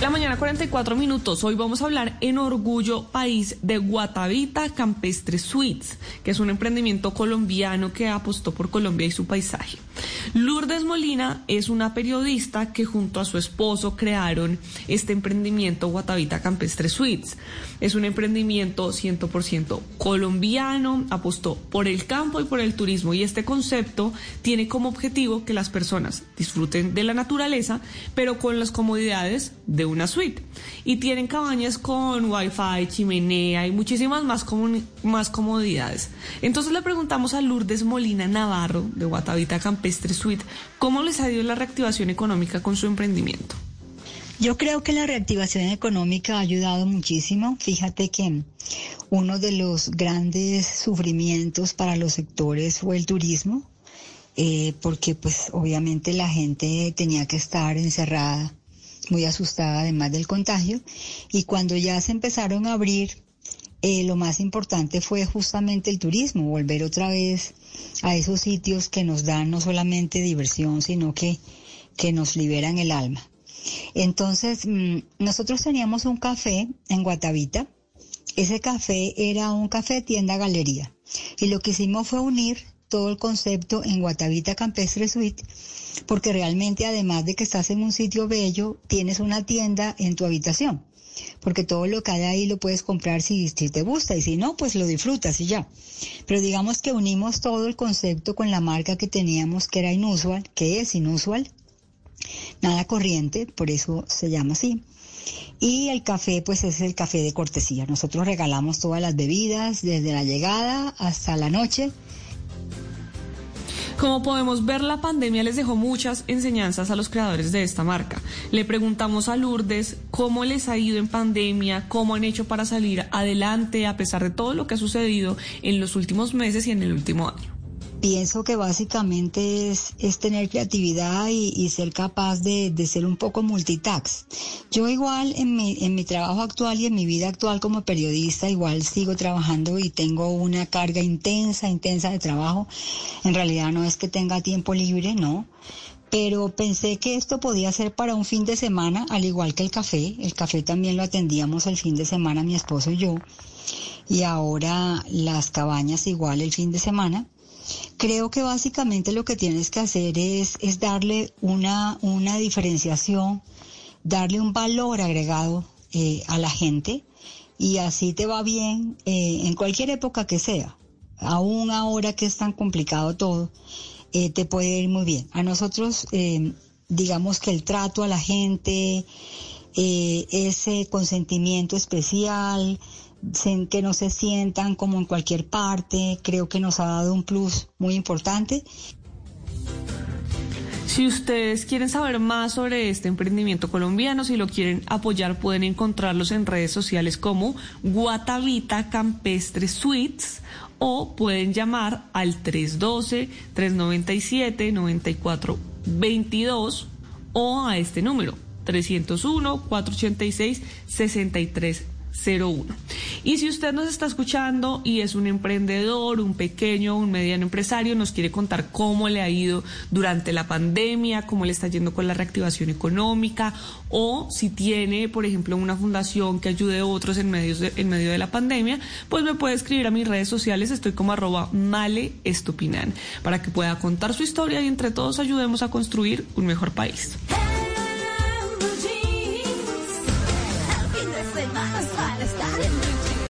La mañana 44 minutos. Hoy vamos a hablar en Orgullo País de Guatavita Campestre Suites, que es un emprendimiento colombiano que apostó por Colombia y su paisaje. Lourdes Molina es una periodista que junto a su esposo crearon este emprendimiento Guatavita Campestre Suites. Es un emprendimiento 100% colombiano, apostó por el campo y por el turismo y este concepto tiene como objetivo que las personas disfruten de la naturaleza, pero con las comodidades de una suite. Y tienen cabañas con wifi, chimenea y muchísimas más, más comodidades. Entonces le preguntamos a Lourdes Molina Navarro de Guatavita Campestre Suite, ¿cómo les ha ido la reactivación económica con su emprendimiento? Yo creo que la reactivación económica ha ayudado muchísimo. Fíjate que uno de los grandes sufrimientos para los sectores fue el turismo, eh, porque pues obviamente la gente tenía que estar encerrada muy asustada además del contagio. Y cuando ya se empezaron a abrir, eh, lo más importante fue justamente el turismo, volver otra vez a esos sitios que nos dan no solamente diversión, sino que, que nos liberan el alma. Entonces, mm, nosotros teníamos un café en Guatavita. Ese café era un café tienda galería. Y lo que hicimos fue unir todo el concepto en Guatavita Campestre Suite, porque realmente además de que estás en un sitio bello, tienes una tienda en tu habitación, porque todo lo que hay ahí lo puedes comprar si, te gusta y si no, pues lo disfrutas y ya. Pero digamos que unimos todo el concepto con la marca que teníamos que era inusual, que es inusual, nada corriente, por eso se llama así. Y el café, pues es el café de cortesía. Nosotros regalamos todas las bebidas desde la llegada hasta la noche como podemos ver, la pandemia les dejó muchas enseñanzas a los creadores de esta marca. Le preguntamos a Lourdes cómo les ha ido en pandemia, cómo han hecho para salir adelante a pesar de todo lo que ha sucedido en los últimos meses y en el último año. Pienso que básicamente es, tener creatividad y, ser capaz de, ser un poco multitax. Yo igual en mi, en mi trabajo actual y en mi vida actual como periodista igual sigo trabajando y tengo una carga intensa, intensa de trabajo. En realidad no es que tenga tiempo libre, no pero pensé que esto podía ser para un fin de semana, al igual que el café. El café también lo atendíamos el fin de semana mi esposo y yo. Y ahora las cabañas igual el fin de semana. Creo que básicamente lo que tienes que hacer es, es darle una, una diferenciación, darle un valor agregado eh, a la gente y así te va bien eh, en cualquier época que sea. Aún ahora que es tan complicado todo, eh, te puede ir muy bien. A nosotros, digamos que el trato a la gente, ese consentimiento especial, que no se sientan como en cualquier parte, creo que nos ha dado un plus muy importante. Si ustedes quieren saber más sobre este emprendimiento colombiano, si lo quieren apoyar, pueden encontrarlos en redes sociales como Guatavita Campestre Suites o pueden llamar al 312-397-9422 o a este número 301-486-63 01. Y si usted nos está escuchando y es un emprendedor, un pequeño, un mediano empresario, nos quiere contar cómo le ha ido durante la pandemia, cómo le está yendo con la reactivación económica, o si tiene, por ejemplo, una fundación que ayude a otros en, medio de, la pandemia, pues me puede escribir a mis redes sociales, estoy como arroba male estupinan, para que pueda contar su historia y entre todos ayudemos a construir un mejor país.